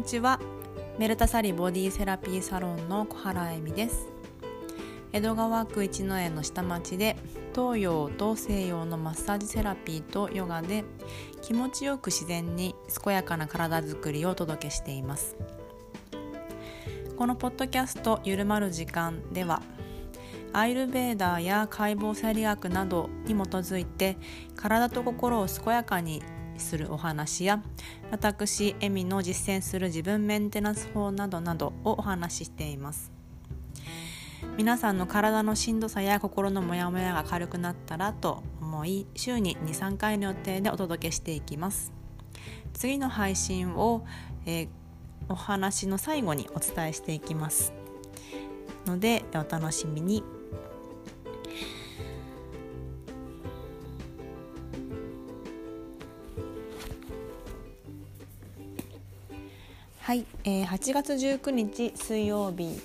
にちは。メルタサリボディセラピーサロンの小原恵美です。江戸川区一之江の下町で東洋と西洋のマッサージセラピーとヨガで気持ちよく自然に健やかな体づくりをお届けしています。このポッドキャスト「ゆるまる時間」ではアイルベーダーや解剖生理学などに基づいて体と心を健やかにするお話や私エミの実践する自分メンテナンス法などなどをお話ししています。皆さんの体のしんどさや心のモヤモヤが軽くなったらと思い週に23回の予定でお届けしていきます。次の配信を、えー、お話の最後にお伝えしていきます。のでお楽しみに。はい、えー、8月19日水曜日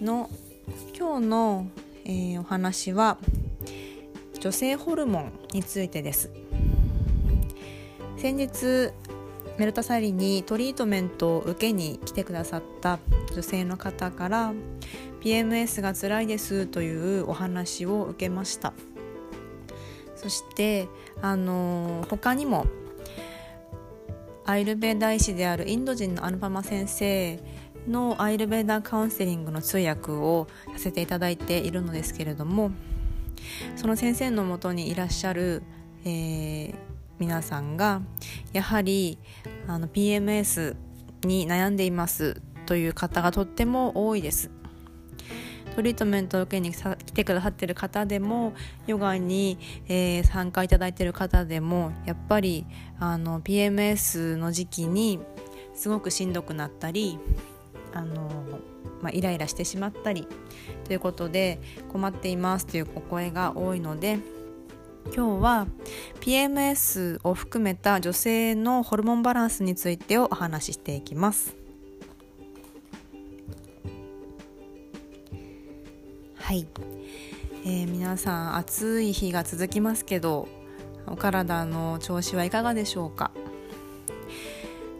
の今日の、えー、お話は女性ホルモンについてです。先日メルタサリにトリートメントを受けに来てくださった女性の方から PMS が辛いですというお話を受けました。そしてあの他にもアイルベーダ医師であるインド人のアヌパマ先生のアイルベーダカウンセリングの通訳をさせていただいているのですけれどもその先生のもとにいらっしゃる、えー、皆さんがやはりあの PMS に悩んでいますという方がとっても多いです。トリートメントを受けに来てくださってる方でもヨガに、えー、参加いただいてる方でもやっぱりあの PMS の時期にすごくしんどくなったりあの、まあ、イライラしてしまったりということで困っていますというお声が多いので今日は PMS を含めた女性のホルモンバランスについてをお話ししていきます。はい、えー、皆さん暑い日が続きますけどお体の調子はいかがでしょうか？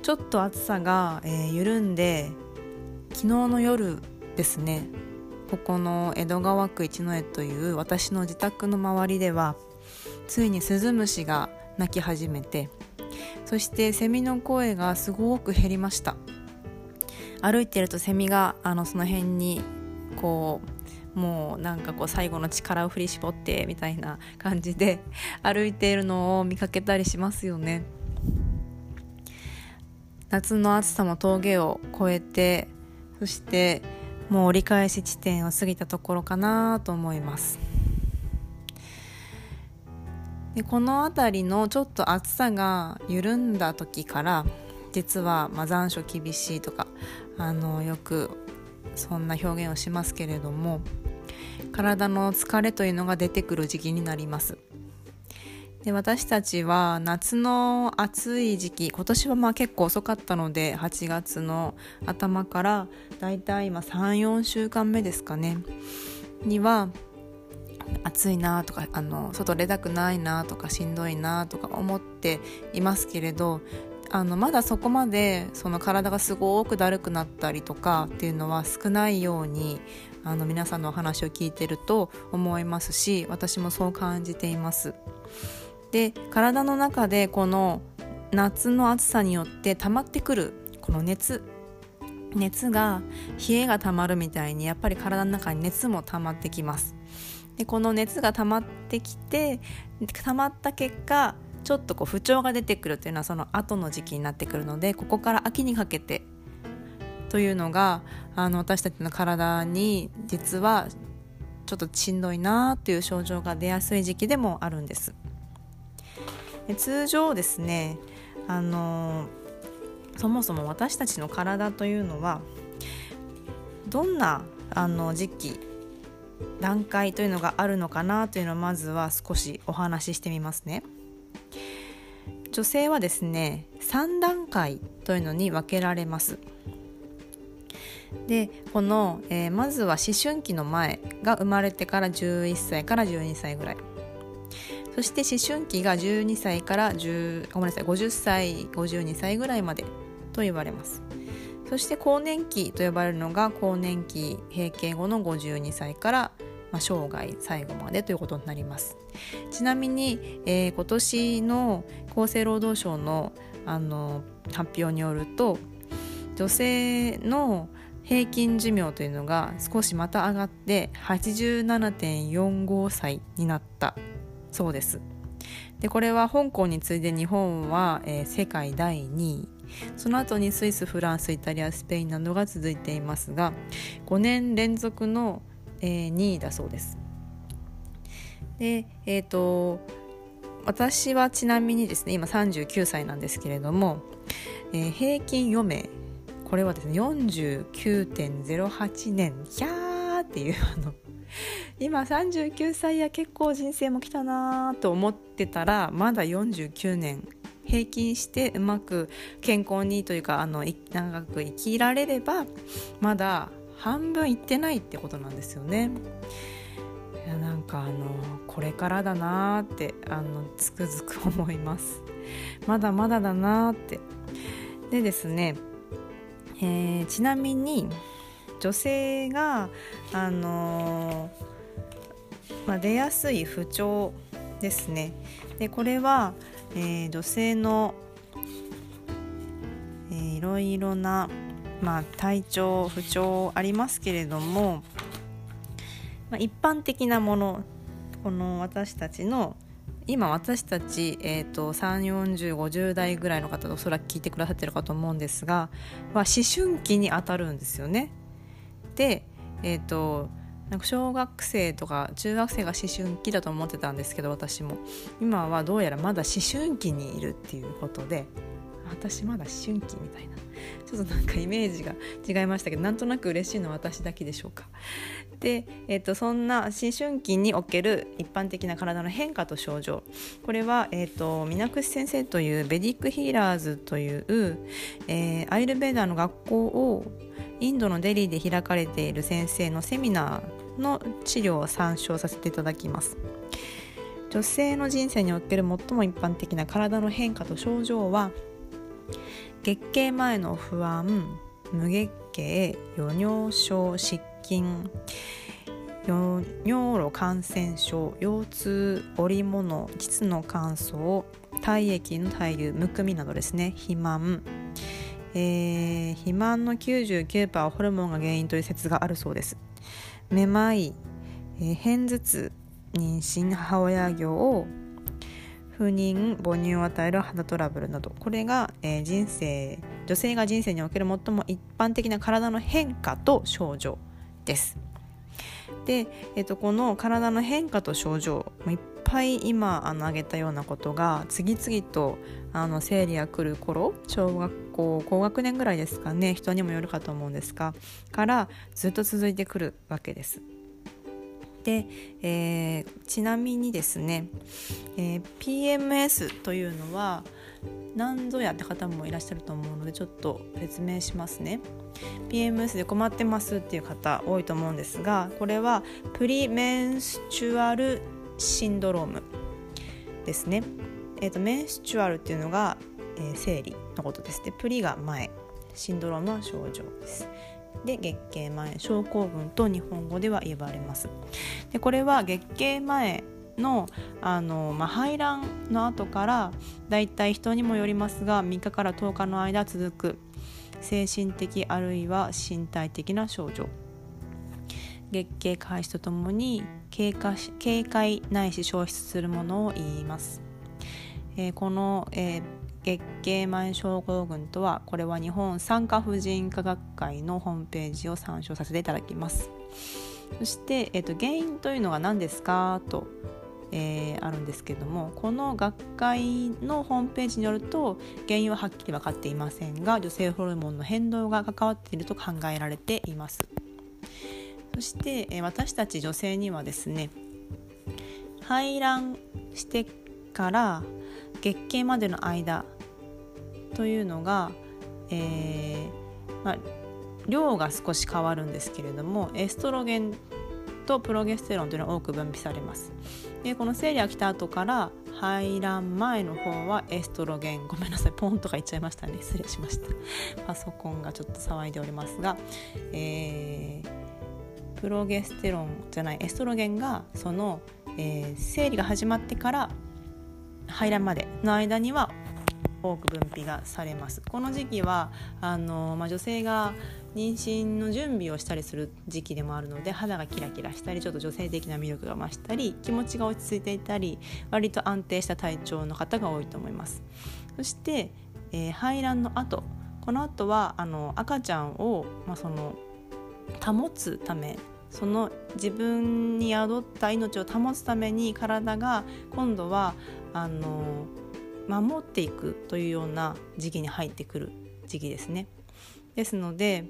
ちょっと暑さが、えー、緩んで昨日の夜ですねここの江戸川区一之江という私の自宅の周りではついにスズムシが鳴き始めてそしてセミの声がすごく減りました。歩いてるとセミがあのその辺にこうもうなんかこう最後の力を振り絞ってみたいな感じで 歩いているのを見かけたりしますよね。夏の暑さも峠を越えてそしてもう折り返し地点を過ぎたところかなと思います。でこの辺りのちょっと暑さが緩んだ時から実はまあ残暑厳しいとかあのよくそんな表現をしますけれども体の疲れというのが出てくる時期になります。で私たちは夏の暑い時期今年はまあ結構遅かったので8月の頭からだいたい今34週間目ですかねには暑いなとかあの外出たくないなとかしんどいなとか思っていますけれどあのまだそこまでその体がすごくだるくなったりとかっていうのは少ないようにあの皆さんのお話を聞いてると思いますし私もそう感じています。で体の中でこの夏の暑さによって溜まってくるこの熱熱が冷えが溜まるみたいにやっぱり体の中に熱も溜まってきますでこの熱が溜まってきて溜まった結果ちょっとこう不調が出てくるというのはその後の時期になってくるのでここから秋にかけてというのがあの私たちの体に実はちょっとしんどいなっていう症状が出やすい時期でもあるんですで通常ですねあのそもそも私たちの体というのはどんなあの時期段階というのがあるのかなというのをまずは少しお話ししてみますね。女性はですね3段階というのに分けられます。でこの、えー、まずは思春期の前が生まれてから11歳から12歳ぐらい。そして思春期が12歳から10ごめんなさい50歳52歳ぐらいまでと言われます。そして更年期と呼ばれるのが更年期閉経後の52歳から、まあ、生涯最後までということになります。ちなみに、えー、今年の厚生労働省のあの発表によると女性の平均寿命というのが少しまた上がって87.45歳になった。そうです。でこれは香港に次いで日本は、えー、世界第2位。その後にスイスフランスイタリアスペインなどが続いていますが5年連続の、えー、2位だそうです。でえっ、ー、と私はちなみにですね今39歳なんですけれども、えー、平均余命これはですね49.08年ひゃーっていうあの今39歳や結構人生も来たなと思ってたらまだ49年平均してうまく健康にというかあの長く生きられればまだ半分いってないってことなんですよね。いやなんかあのこれからだなーってあのつくづく思います。まだまだだなーって。でですね、えー、ちなみに女性があのー、まあ、出やすい不調ですね。でこれは、えー、女性の、えー、いろいろな、まあ、体調不調ありますけれどもまあ、一般的なものこの私たちの今私たち、えーと、34050代ぐらいの方おそらく聞いてくださってるかと思うんですが、まあ、思春期にあたるんですよね。で、えーと、なんか小学生とか中学生が思春期だと思ってたんですけど私も今はどうやらまだ思春期にいるっていうことで私まだ思春期みたいなちょっとなんかイメージが違いましたけどなんとなく嬉しいのは私だけでしょうか。で、えーと、そんな思春期における一般的な体の変化と症状これは、えーと、水口先生というベディックヒーラーズという、えー、アイルベーダーの学校をインドのデリーで開かれている先生のセミナーの資料を参照させていただきます。女性の人生における最も一般的な体の変化と症状は月経前の不安無月経余尿症湿菌尿路感染症腰痛織物膣の乾燥体液の滞留むくみなどですね。肥満、えー、肥満の99%はホルモンが原因という説があるそうです。めまい、えー、片頭痛妊娠母親業不妊母乳を与える肌トラブルなどこれが、えー、人生女性が人生における最も一般的な体の変化と症状です。で、えーと、この体の変化と症状いっぱい今あの挙げたようなことが次々とあの生理が来る頃小学校高学年ぐらいですかね人にもよるかと思うんですがからずっと続いてくるわけです。で、えー、ちなみにですね、えー、PMS というのは何ぞやって方もいらっしゃると思うのでちょっと説明しますね。PMS で困ってますっていう方多いと思うんですがこれはプリメンスチュアルシンドロームですね、えーと、メンスチュアルっていうのが、えー、生理のことです。でプリが前シンドロームは症状です。で月経前症候群と日本語では言われます。でこれは月経前のあの、まあ、排卵の後からだいたい人にもよりますが3日から10日の間続く精神的あるいは身体的な症状。月経開始とともに経過警戒ないし消失するものを言います、えー、この、えー月経前症候群とはこれは日本産科婦人科学会のホームページを参照させていただきます。そして、えーと、原因というのは何ですか？と、えー、あるんですけどもこの学会のホームページによると原因ははっきり分かっていませんが女性ホルモンの変動が関わっていると考えられています。そして、えー、私たち女性にはですね排卵してから月経までの間というのが、えーまあ、量が少し変わるんですけれどもエストロゲンとプロゲステロンというのは多く分泌されます。でこの生理が来た後から排卵前の方はエストロゲンごめんなさいポンとか言っちゃいましたね。失礼しました。パソコンがちょっと騒いでおりますが、えー、プロゲステロンじゃないエストロゲンがその、えー、生理が始まってから排卵までの間には多く分泌がされます。この時期はあの、まあ、女性が妊娠の準備をしたりする時期でもあるので肌がキラキラしたりちょっと女性的な魅力が増したり気持ちが落ち着いていたり割と安定した体調の方が多いと思います。そして、えー、排卵の後この後はあの赤ちゃんを、まあ、その保つためその自分に宿った命を保つために体が今度はあの守っていくというような時期に入ってくる時期ですね。ですので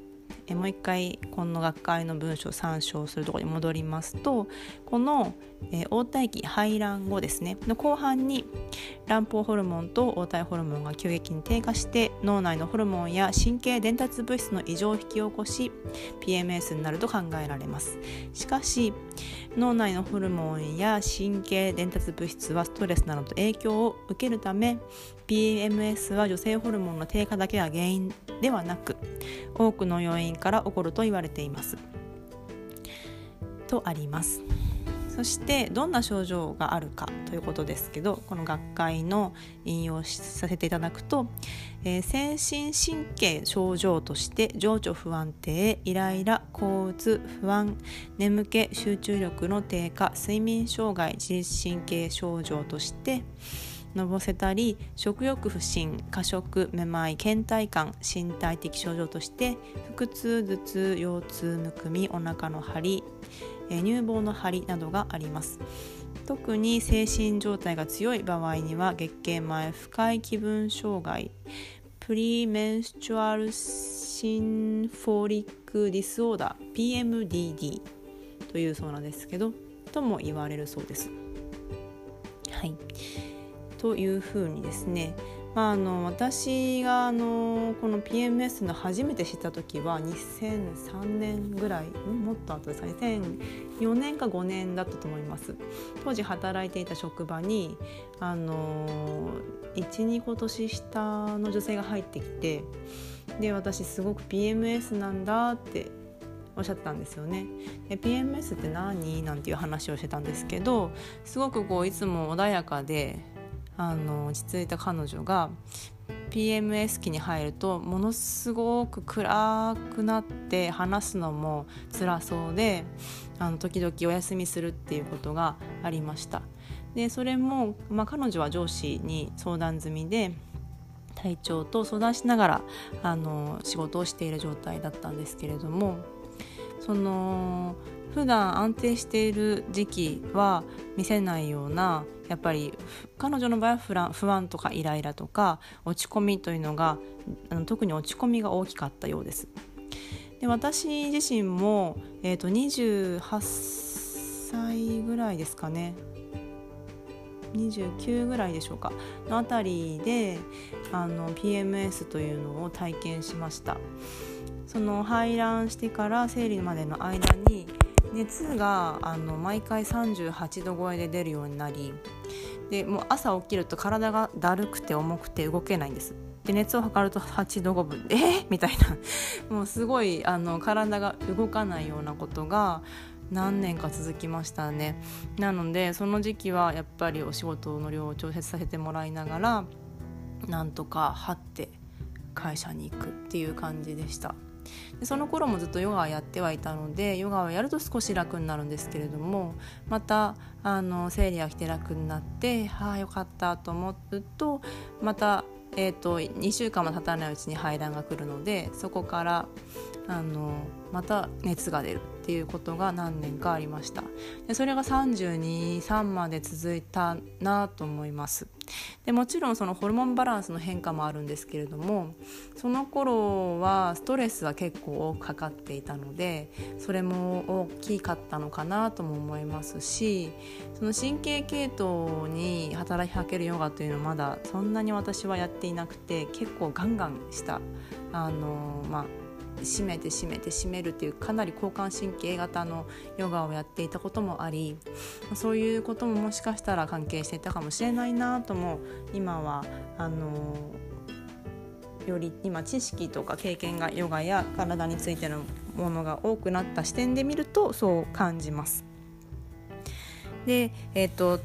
えもう一回この学会の文章を参照するところに戻りますとこの、えー、黄体期排卵後ですね。の後半に卵胞ホルモンと黄体ホルモンが急激に低下して脳内のホルモンや神経伝達物質の異常を引き起こし PMS になると考えられます。しかし脳内のホルモンや神経伝達物質はストレスなどと影響を受けるため PMS は女性ホルモンの低下だけが原因ではなく多くの要因から起こると言われています。とあります。そしてどんな症状があるかということですけどこの学会の引用させていただくと、えー、精神神経症状として情緒不安定イライラ抗うつ不安眠気集中力の低下睡眠障害自律神経症状としてのぼせたり食欲不振過食めまい倦怠感身体的症状として腹痛頭痛腰痛むくみお腹の張り乳房の張りなどがあります特に精神症状が強い場合には月経前不快気分障害プリメンスチュアルシンフォリックディスオーダー PMDD というそうなんですけどとも言われるそうです。はいというふうにですねまあ、あの私があのこの PMS の初めて知った時は2003年ぐらいもっと後ですか2004年か5年だったと思います当時働いていた職場にあの12個年下の女性が入ってきてで私すごく PMS なんだっておっしゃったんですよね。で PMS って何？なんていう話をしてたんですけどすごくこういつも穏やかであの落ち着いた彼女が PMS 期に入るとものすごく暗くなって話すのも辛そうであの時々お休みするっていうことがありました。でそれも、まあ、彼女は上司に相談済みで体調と相談しながらあの仕事をしている状態だったんですけれどもその普段安定している時期は見せないようなやっぱり彼女の場合は不安とかイライラとか落ち込みというのがあの特に落ち込みが大きかったようです。で私自身も、えーと、28歳ぐらいですかね。29ぐらいでしょうか。のあたりであの PMS というのを体験しました。その排卵してから生理までの間に熱があの毎回38度超えで出るようになりでもう朝起きると体がだるくて重くて動けないんです。で熱を測ると8度5分えー、みたいな。もうすごいあの体が動かないようなことが何年か続きましたね。なのでその時期はやっぱりお仕事の量を調節させてもらいながらなんとか張って会社に行くっていう感じでした。でその頃もずっとヨガをやってはいたのでヨガをやると少し楽になるんですけれどもまたあの生理が来て楽になってああよかったと思うとまた、えーと、2週間も経たないうちに排卵が来るのでそこからあのまた熱が出る。っていうことが何年かありました。でそれが323まで続いたなと思います。でもちろんそのホルモンバランスの変化もあるんですけれどもその頃はストレスは結構多くかかっていたのでそれも大きかったのかなとも思いますしその神経系統に働きかけるヨガというのはまだそんなに私はやっていなくて結構ガンガンしたあのまあ締めて締めて締めるっていうかなり交感神経型のヨガをやっていたこともありそういうことももしかしたら関係していたかもしれないなとも今はあのより今知識とか経験がヨガや体についてのものが多くなった視点で見るとそう感じます。で、えーと、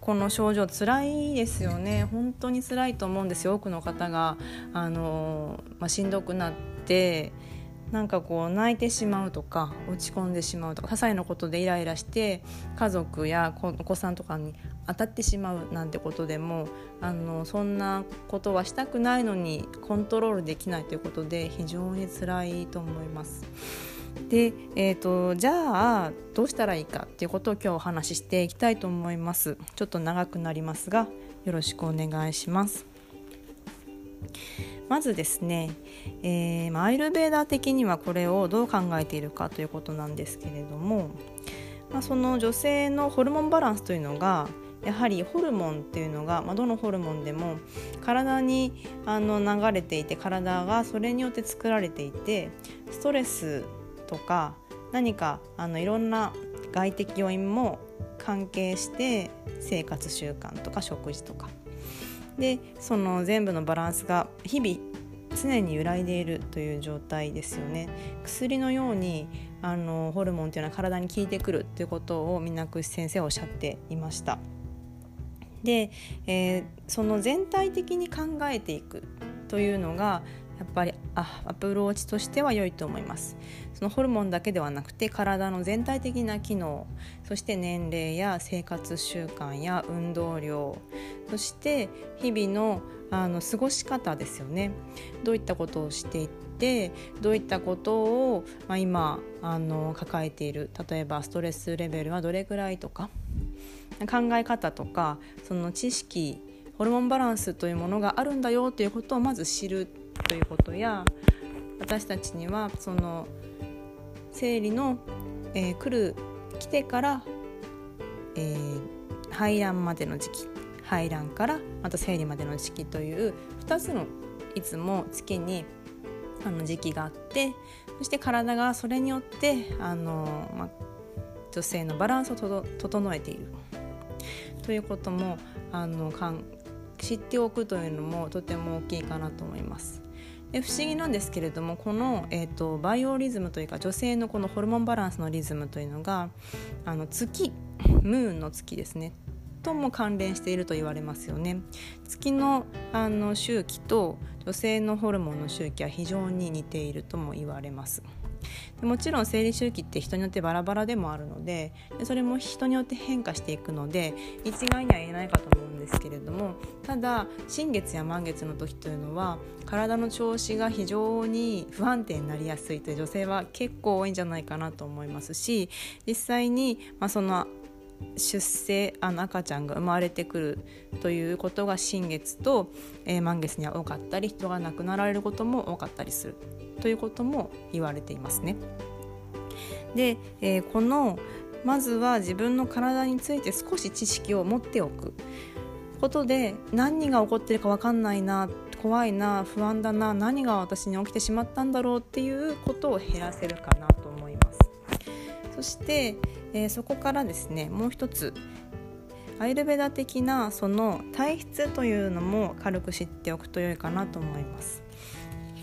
この症状辛いですよね本当に辛いと思うんですよ多くの方があの、まあ、しんどくなってなんかこう泣いてしまうとか落ち込んでしまうとか些細なことでイライラして家族やお子さんとかに当たってしまうなんてことでもあのそんなことはしたくないのにコントロールできないということで非常に辛いと思います。で、えーと、じゃあどうしたらいいかっていうことを今日お話ししていきたいと思いますちょっと長くなりますがよろしくお願いしますまずですね、えー、アイルベーダー的にはこれをどう考えているかということなんですけれども、まあ、その女性のホルモンバランスというのがやはりホルモンっていうのが、まあ、どのホルモンでも体にあの流れていて体がそれによって作られていてストレスとか何かあのいろんな外的要因も関係して生活習慣とか食事とかでその全部のバランスが日々常に揺らいでいるという状態ですよね。薬のようにあのホルモンというのは体に効いてくるということを水口先生はおっしゃっていました。で、えー、その全体的に考えていくというのがやっぱりあアプローチとしては良いと思います。そのホルモンだけではなくて体の全体的な機能そして年齢や生活習慣や運動量そして日々のあの過ごし方ですよね。どういったことをしていってどういったことを、まあ、今あの抱えている例えばストレスレベルはどれくらいとか考え方とかその知識ホルモンバランスというものがあるんだよということをまず知るということや私たちにはその生理の、えー、来る来てから、えー、排卵までの時期排卵からまた生理までの時期という2つのいつも月にあの時期があってそして体がそれによってあの、ま、女性のバランスを整えているということもあのかん知っておくというのもとても大きいかなと思います。で不思議なんですけれどもこの、えーと、バイオリズムというか女性のこのホルモンバランスのリズムというのがあの月ムーンの月ですね。とも関連していると言われますよね。月のあの周期と女性のホルモンの周期は非常に似ているとも言われます。もちろん生理周期って人によってバラバラでもあるのでそれも人によって変化していくので一概には言えないかと思うんですけれどもただ新月や満月の時というのは体の調子が非常に不安定になりやすいという女性は結構多いんじゃないかなと思いますし実際に、まあ、その出生あの赤ちゃんが生まれてくるということが新月と、えー、満月には多かったり人が亡くなられることも多かったりするということも言われていますね。で、えー、このまずは自分の体について少し知識を持っておくことで何が起こってるか分かんないな怖いな不安だな何が私に起きてしまったんだろうっていうことを減らせるかなと思います。そして、えー、そこからですねもう一つアイルベダ的なその体質というのも軽く知っておくと良いかなと思います。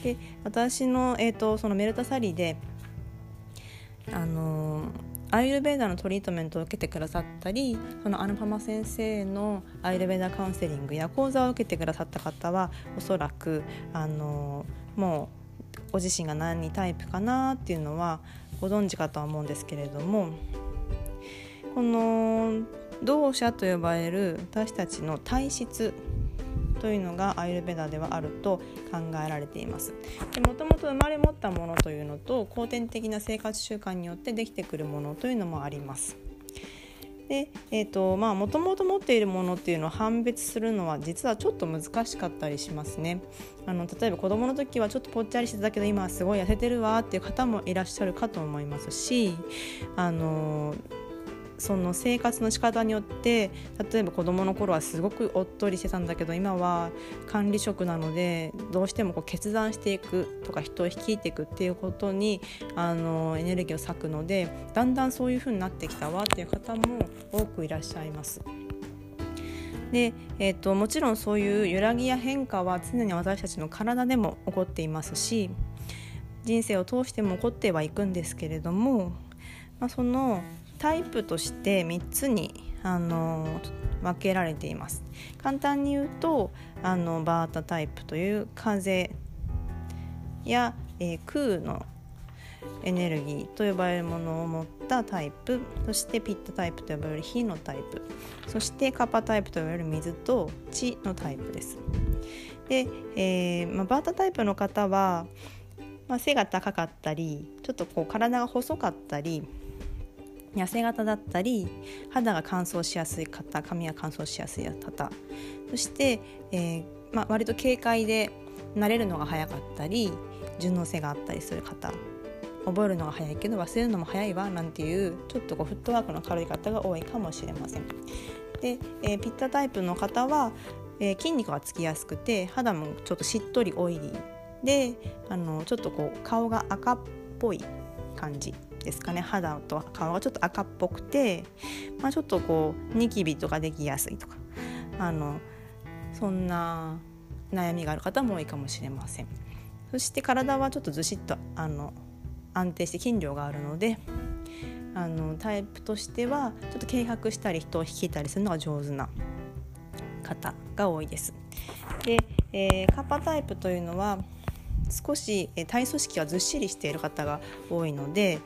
で私の,、えーと、そのメルタサリであのアイルベーダのトリートメントを受けてくださったりそのアヌパマ先生のアイルベーダカウンセリングや講座を受けてくださった方はおそらくあのもうご自身が何タイプかなっていうのはご存知かとは思うんですけれどもこの同社と呼ばれる私たちの体質というのがアイルベダではあると考えられています。もともと生まれ持ったものというのと後天的な生活習慣によってできてくるものというのもあります。でえーとまあ、もともと持っているものっていうのを判別するのは実はちょっと難しかったりしますね。あの例えば子どもの時はちょっとぽっちゃりしてたけど今はすごい痩せてるわっていう方もいらっしゃるかと思いますしあのその生活の仕方によって例えば子どもの頃はすごくおっとりしてたんだけど今は管理職なのでどうしてもこう決断していくとか人を率いていくっていうことにあのエネルギーを割くのでだんだんそういう風になってきたわっていう方も多くいらっしゃいます。で、えーと、ともちろんそういう揺らぎや変化は常に私たちの体でも起こっていますし人生を通しても起こってはいくんですけれども、まあ、そのタイプとして3つにあの分けられています簡単に言うとあのバータタイプという風や、えー、空のエネルギーと呼ばれるものを持ったタイプそしてピットタイプと呼ばれる火のタイプそしてカパタイプと呼ばれる水と地のタイプです。で、えーまあ、バータタイプの方は、まあ、背が高かったりちょっとこう体が細かったり痩せ型だったり肌が乾燥しやすい方髪が乾燥しやすい方そして、えーまあ、割と軽快で慣れるのが早かったり順応性があったりする方覚えるのが早いけど忘れるのも早いわなんていうちょっとこうフットワークの軽い方が多いかもしれません。で、えー、ピッタタイプの方は、えー、筋肉がつきやすくて肌もちょっとしっとりオイリーであのちょっとこう顔が赤っぽい感じですかね肌と顔がちょっと赤っぽくて、まあ、ちょっとこうニキビとかできやすいとかあのそんな悩みがある方も多いかもしれませんそして体はちょっとずしっとあの安定して筋量があるのであのタイプとしてはちょっと計画したり人を率いたりするのが上手な方が多いです。で、えー、カッパタイプというのは少し体組織がずっしりしている方が多いので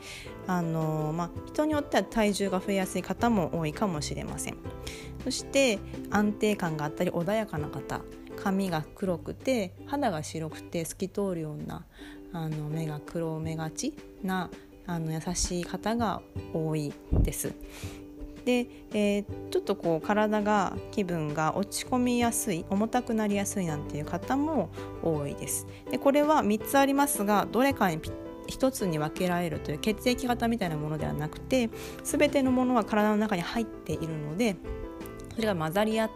あの、まあ、人によっては体重が増えやすい方も多いかもしれませんそして安定感があったり穏やかな方髪が黒くて肌が白くて透き通るようなあの目が黒目がちなあの優しい方が多いです。で、えー、ちょっとこう体が気分が落ち込みやすい重たくなりやすいなんていう方も多いです。でこれは3つありますがどれかに1つに分けられるという血液型みたいなものではなくて全てのものは体の中に入っているのでそれが混ざり合っ、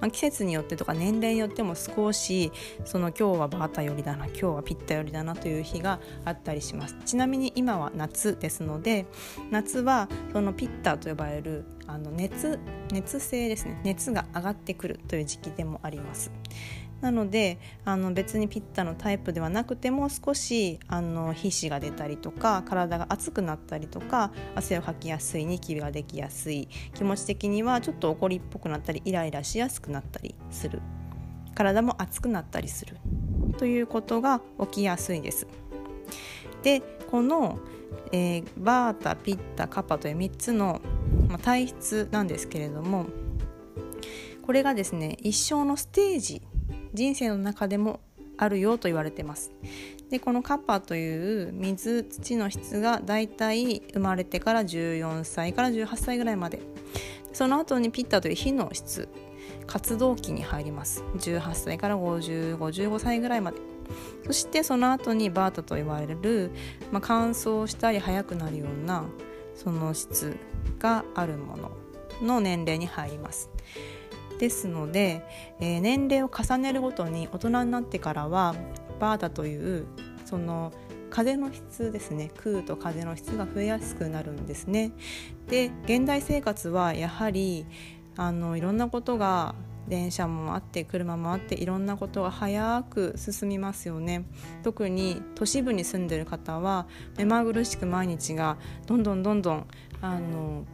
まあ、季節によってとか年齢によっても少しその今日はバータ寄りだな今日はピッタ寄りだなという日があったりします。ちなみに今は夏ですので夏はそのピッタと呼ばれるあの熱熱性ですね熱が上がってくるという時期でもあります。なのであの別にピッタのタイプではなくても少しあの皮脂が出たりとか体が熱くなったりとか汗をかきやすいニキビができやすい気持ち的にはちょっと怒りっぽくなったりイライラしやすくなったりする体も熱くなったりするということが起きやすいです。でこの、えー、バータピッタカパという3つの、まあ、体質なんですけれどもこれがですね一生のステージ人生の中でもあるよと言われてます。でこのカッパという水土の質がだいたい生まれてから14歳から18歳ぐらいまで。その後にピッタという火の質活動期に入ります。18歳から5055歳ぐらいまで。そしてその後にバータと言われる、まあ、乾燥したり速くなるようなその質があるものの年齢に入ります。ですので、えー、年齢を重ねるごとに大人になってからはバータというその風の質ですね空と風の質が増えやすくなるんですね。で現代生活はやはりあのいろんなことが電車もあって車もあっていろんなことが早く進みますよね特に都市部に住んでる方は目まぐるしく毎日がどんどんどんどんあの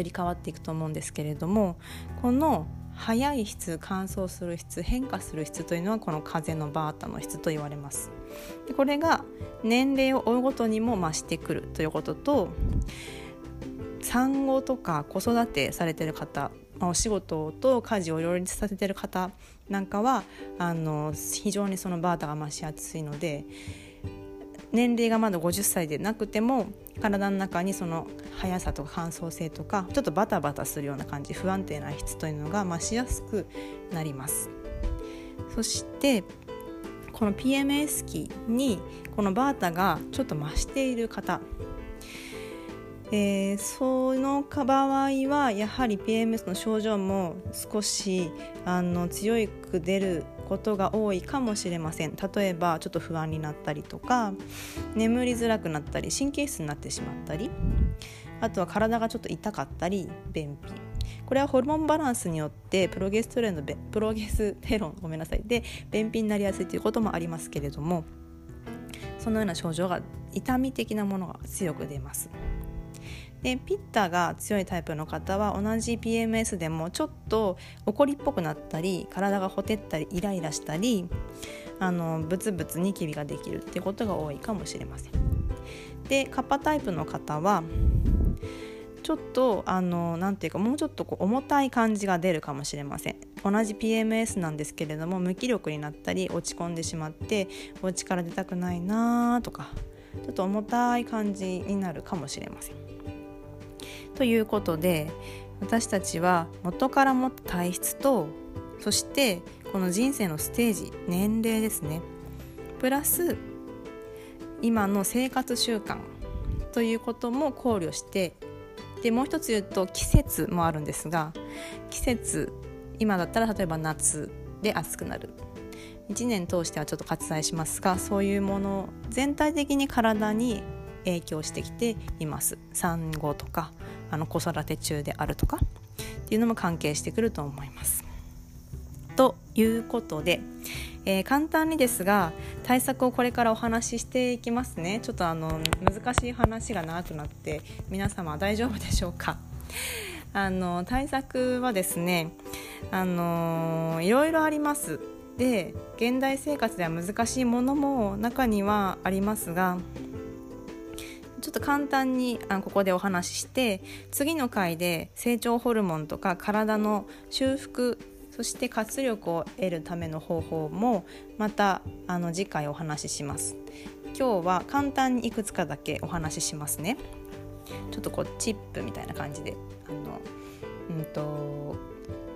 移り変わっていくと思うんですけれどもこの速い質乾燥する質変化する質というのはこの風のバータの質と言われます。でこれが年齢を追うごとにも増してくるということと産後とか子育てされてる方お仕事と家事を両立させてる方なんかはあの非常にそのバータが増しやすいので年齢がまだ50歳でなくても体の中にその速さとか乾燥性とかちょっとバタバタするような感じ不安定な質というのが増しやすくなります。そしてこの PMS 期にこのバータがちょっと増している方。えー、その場合はやはり PMS の症状も少しあの強く出ることが多いかもしれません。例えばちょっと不安になったりとか眠りづらくなったり神経質になってしまったりあとは体がちょっと痛かったり便秘。これはホルモンバランスによってプロゲステロンのプロゲステロンごめんなさい。で便秘になりやすいということもありますけれどもそのような症状が痛み的なものが強く出ます。でピッタが強いタイプの方は同じ PMS でもちょっと怒りっぽくなったり体がほてったりイライラしたりあのブツブツニキビができるってことが多いかもしれません。でカッパタイプの方はちょっとあのなていうかもうちょっとこう重たい感じが出るかもしれません同じ PMS なんですけれども無気力になったり落ち込んでしまってお家から出たくないなとかちょっと重たい感じになるかもしれませんということで私たちは元から持った体質とそしてこの人生のステージ年齢ですね。プラス今の生活習慣ということも考慮してでもう一つ言うと季節もあるんですが季節今だったら例えば夏で暑くなる。1年通してはちょっと割愛しますがそういうもの全体的に体に影響してきています。産後とかあの子育て中であるとかっていうのも関係してくると思います。ということで、えー、簡単にですが対策をこれからお話ししていきますね。ちょっとあの難しい話が長くなって皆様大丈夫でしょうか。あの対策はですねあのいろいろあります。で現代生活では難しいものも中にはありますがちょっと簡単にあここでお話しして次の回で成長ホルモンとか体の修復そして活力を得るための方法もまたあの次回お話しします。今日は簡単にいくつかだけお話ししますね。ちょっとこうチップみたいな感じであのうんと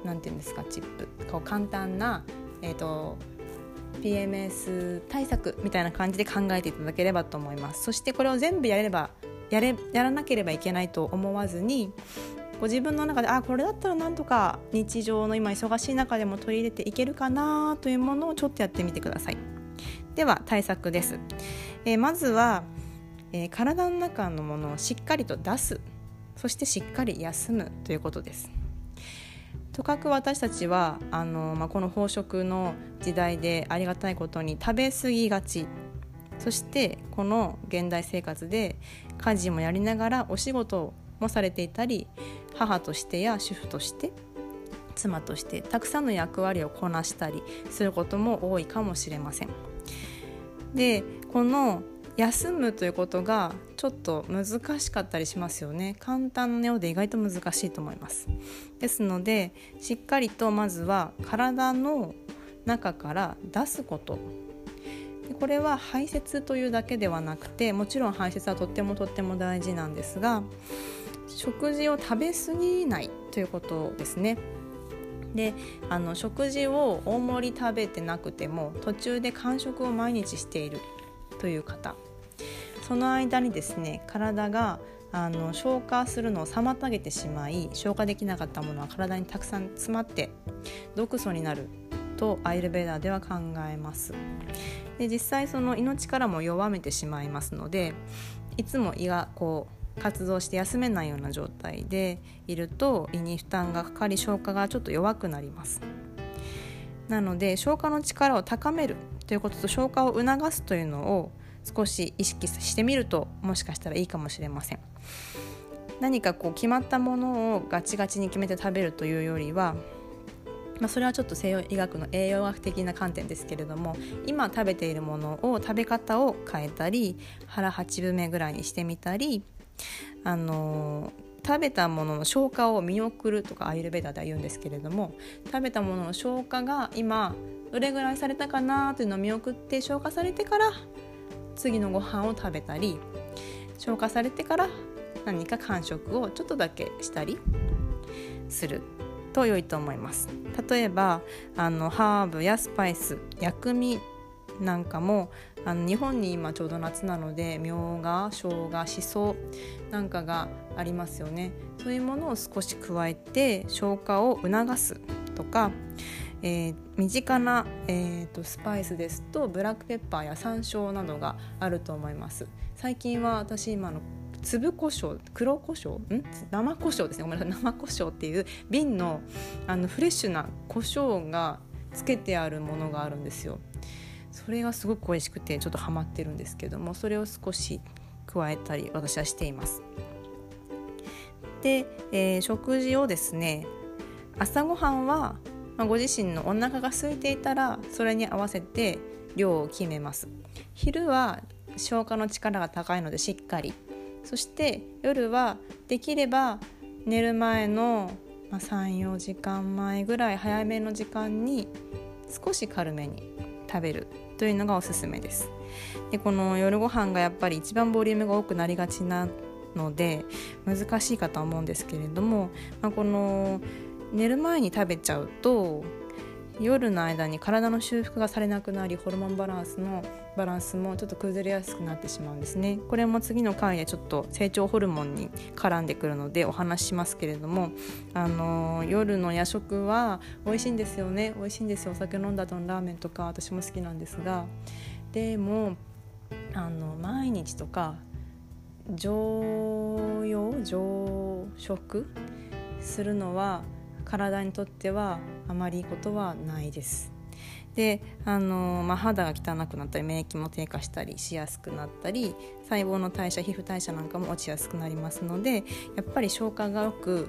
何て言うんですかチップ。こう簡単なえっ、ー、と PMS 対策みたいな感じで考えていただければと思います。そしてこれを全部やればやれやらなければいけないと思わずにご自分の中であこれだったらなんとか日常の今忙しい中でも取り入れていけるかなというものをちょっとやってみてください。では対策です、えー、まずは、えー、体の中のものをしっかりと出す。そしてしっかり休むということです。とかく私たちはあの、まあ、この飽食の時代でありがたいことに食べ過ぎがちそしてこの現代生活で家事もやりながらお仕事もされていたり母としてや主婦として妻としてたくさんの役割をこなしたりすることも多いかもしれません。でこの休むということがちょっと難しかったりしますよね。簡単なようで意外と難しいと思います。ですのでしっかりとまずは体の中から出すこと。これは排泄というだけではなくてもちろん排泄はとってもとっても大事なんですが食事を食べ過ぎないということですね。であの食事を大盛り食べてなくても途中で間食を毎日しているという方。その間にですね体があの消化するのを妨げてしまい消化できなかったものは体にたくさん詰まって毒素になるとアイルベーダーでは考えます。で実際その命からも弱めてしまいますのでいつも胃がこう活動して休めないような状態でいると胃に負担がかかり消化がちょっと弱くなります。なので消化の力を高めるということと消化を促すというのを少し意識してみるともしかしたらいいかもしれません。何かこう決まったものをガチガチに決めて食べるというよりはまあ、それはちょっと西洋医学の栄養学的な観点ですけれども今食べているものを食べ方を変えたり腹8分目ぐらいにしてみたりあの食べたものの消化を見送るとかアイルベーダでは言うんですけれども食べたものの消化が今どれぐらいされたかなというのを見送って消化されてから次のご飯を食べたり消化されてから何か間食をちょっとだけしたりする。と良いと思います。例えばあのハーブやスパイス薬味なんかもあの日本に今ちょうど夏なのでみょうが生姜しそなんかがありますよね。そういうものを少し加えて消化を促すとか、えー、身近な、えーと、スパイスですとブラックペッパーや山椒などがあると思います。最近は私今の粒胡椒黒胡椒？ん？生胡椒ですね。ごめんなさい。生胡椒っていう瓶のあのフレッシュな胡椒がつけてあるものがあるんですよ。それがすごく美味しくてちょっとハマってるんですけどもそれを少し加えたり私はしています。で、えー、食事をですね朝ごはんは、まあ、ご自身のお腹が空いていたらそれに合わせて量を決めます。昼は消化の力が高いのでしっかり。そして夜はできれば寝る前の、34時間前ぐらい早めの時間に少し軽めに食べるというのがおすすめです。でこの夜ご飯がやっぱり一番ボリュームが多くなりがちなので難しいかとは思うんですけれども、まあ、この寝る前に食べちゃうと夜の間に体の修復がされなくなりホルモンバランスのバランスもちょっと崩れやすくなってしまうんですね。これも次の回でちょっと成長ホルモンに絡んでくるのでお話ししますけれどもあの夜の夜食は美味しいんですよね。美味しいんですよ。お酒飲んだ後のラーメンとか私も好きなんですが。でもあの毎日とか常用常食するのは体にとってはあまりいいことはないです。であの、まあ、肌が汚くなったり免疫も低下したりしやすくなったり細胞の代謝皮膚代謝なんかも落ちやすくなりますのでやっぱり消化がよく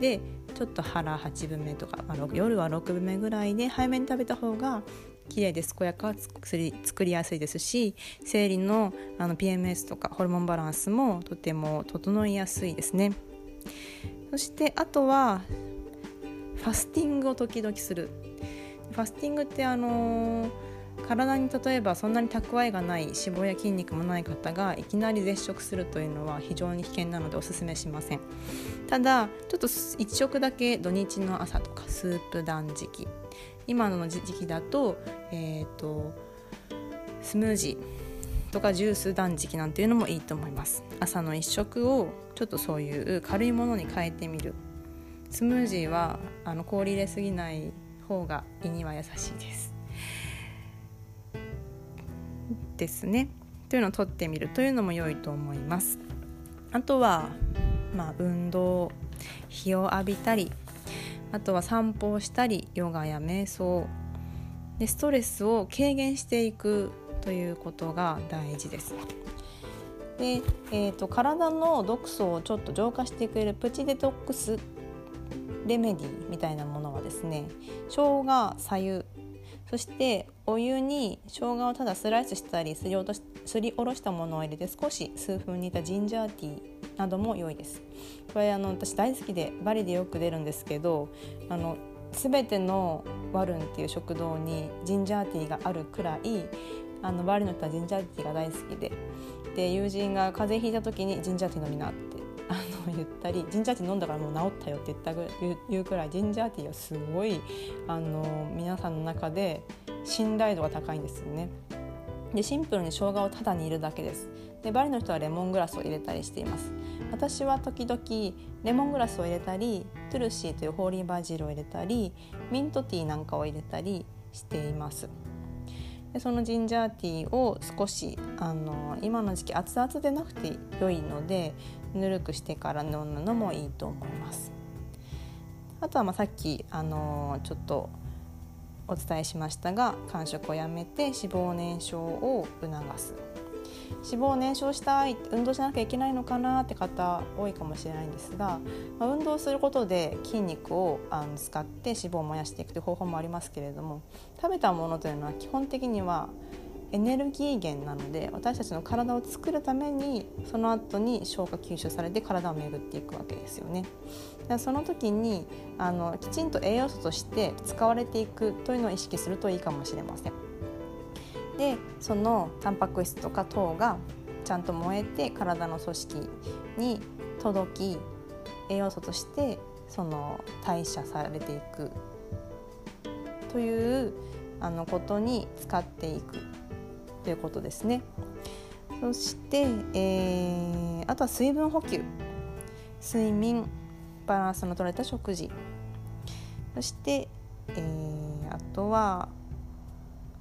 でちょっと腹8分目とか、まあ、夜は6分目ぐらいで早めに食べた方が綺麗で健やか作り作りやすいですし生理のあの PMS とかホルモンバランスもとても整いやすいですねそしてあとはファスティングを時々する。ファスティングってあのー、体に例えばそんなに蓄えがない脂肪や筋肉もない方がいきなり絶食するというのは非常に危険なのでおすすめしません。ただちょっと1食だけ土日の朝とかスープ断食。今の時期だと,、えーと、スムージーとかジュース断食なんていうのもいいと思います。朝の1食をちょっとそういう軽いものに変えてみる。スムージーはあの氷入れすぎない方が胃には優しいです。ですね。というのをとってみるというのも良いと思います。あとは、まあ、運動日を浴びたりあとは散歩をしたりヨガや瞑想でストレスを軽減していくということが大事です。で、えーと体の毒素をちょっと浄化してくれるプチデトックスレメディみたいなものはですね生姜左右そしてお湯に生姜をただスライスしたりすり落としすりおろしたものを入れて少し数分煮たジンジャーティーなども良いです。これあの私大好きでバリでよく出るんですけどあの全てのワルンっていう食堂にジンジャーティーがあるくらいあのバリの人はジンジャーティーが大好きでで友人が風邪ひいた時にジンジャーティー飲みなってあの言ったりジンジャーティー飲んだからもう治ったよって言ったぐ言うくらいジンジャーティーはすごいあの皆さんの中で信頼度が高いんですよね。でシンプルに生姜をただに入れるだけです。でバリの人はレモングラスを入れたりしています。私は時々レモングラスを入れたりトゥルシーというホーリーバジルを入れたりミントティーなんかを入れたりしています。でそのジンジャーティーを少しあの今の時期熱々でなくて良いのでぬるくしてから飲むのもいいと思います。あとはまあさっきあのちょっとお伝えしましたが間食をやめて脂肪燃焼を促す。脂肪を燃焼したい運動しなきゃいけないのかなって方多いかもしれないんですが、まあ、運動することで筋肉をあの使って脂肪を燃やしていくという方法もありますけれども食べたものというのは基本的にはエネルギー源なので私たちの体を作るためにその後に消化吸収されて体を巡っていくわけですよね。その時にあのきちんと栄養素として使われていくというのを意識するといいかもしれません。でそのタンパク質とか糖がちゃんと燃えて体の組織に届き栄養素としてその代謝されていくというあのことに使っていくということですね。そして、えー、あとは水分補給睡眠バランスの取れた食事そして、えー、あとは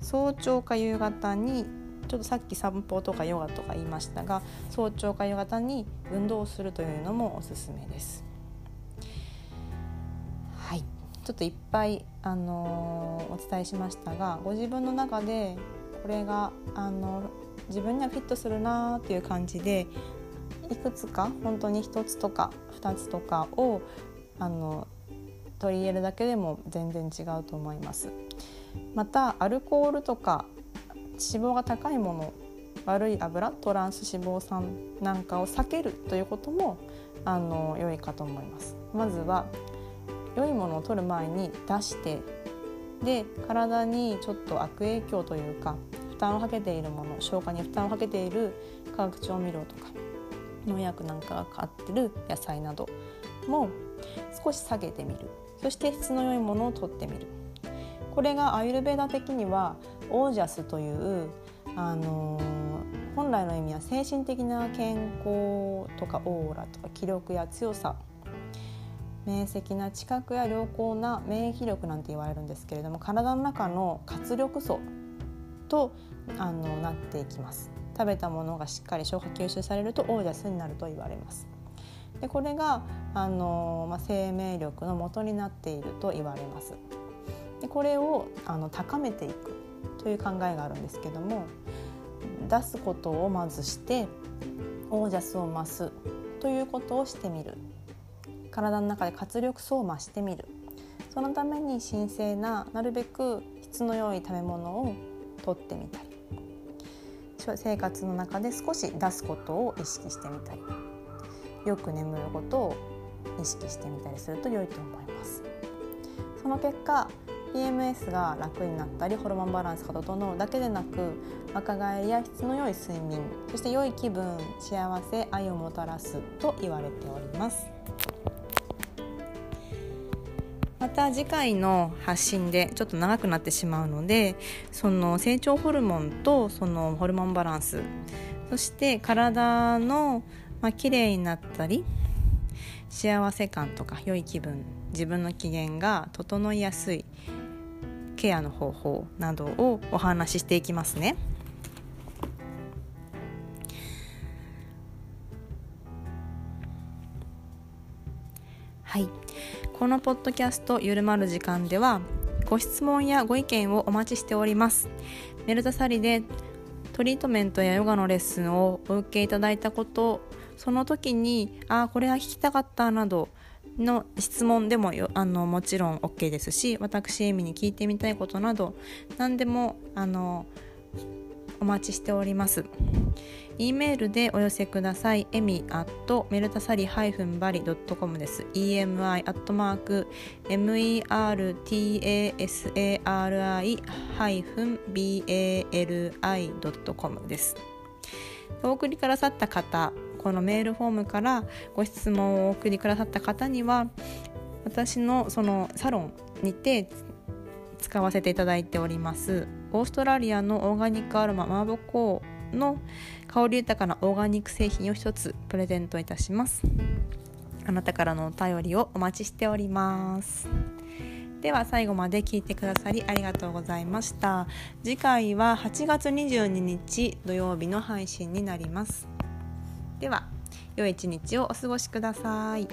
早朝か夕方にちょっとさっき散歩とかヨガとか言いましたが早朝か夕方に運動をするというのもおすすめです。はいちょっといっぱい、あのー、お伝えしましたがご自分の中でこれが、あの自分にはフィットするなっていう感じでいくつか本当に1つとか2つとかをあの取り入れるだけでも全然違うと思います。またアルコールとか脂肪が高いもの悪い油トランス脂肪酸なんかを避けるということもあの良いかと思います。まずは良いものを取る前に出してで体にちょっと悪影響というか負担をかけているもの消化に負担をかけている化学調味料とか農薬なんかがかかってる野菜なども少し下げてみる。そして質の良いものを取ってみる。これがアイルベーダ的にはオージャスというあのー、本来の意味は精神的な健康とかオーラとか気力や強さ明晰な知覚や良好な免疫力なんて言われるんですけれども体の中の活力素とあのなっていきます。食べたものがしっかり消化吸収されるとオージャスになると言われます。でこれがあの、まあ、生命力の元になっていると言われます。でこれをあの高めていくという考えがあるんですけども出すことをまずしてオージャスを増すということをしてみる。体の中で活力素を増してみる。そのために神聖ななるべく質の良い食べ物をとってみたり生活の中で少し出すことを意識してみたりよく眠ることを意識してみたりすると良いと思います。その結果 PMS が楽になったりホルモンバランスが整うだけでなく若返りや質の良い睡眠そして良い気分幸せ愛をもたらすと言われております。た次回の発信でちょっと長くなってしまうのでその成長ホルモンとそのホルモンバランスそして体のまあ綺麗になったり幸せ感とか良い気分自分の機嫌が整いやすいケアの方法などをお話ししていきますね。はいこのポッドキャスト「ゆるまる時間」ではご質問やご意見をお待ちしておりますメルタサリでトリートメントやヨガのレッスンをお受けいただいたことその時にああこれは聞きたかったなどの質問でもあのもちろん OK ですし私エミに聞いてみたいことなど何でもあのお待ちしております。E メールでお寄せください。エミアットメルタサリハイフンバリドットコムです。emi アットマーク mertasari ハイフン bali ドットコムです。お送りくださった方このメールフォームからご質問をお送りくださった方には私のそのサロンにて使わせていただいておりますオーストラリアのオーガニックアロママーボコーの香り豊かなオーガニック製品を一つプレゼントいたします。あなたからのお便りをお待ちしております。では最後まで聞いてくださりありがとうございました。次回は8月22日土曜日の配信になります。では良い一日をお過ごしください。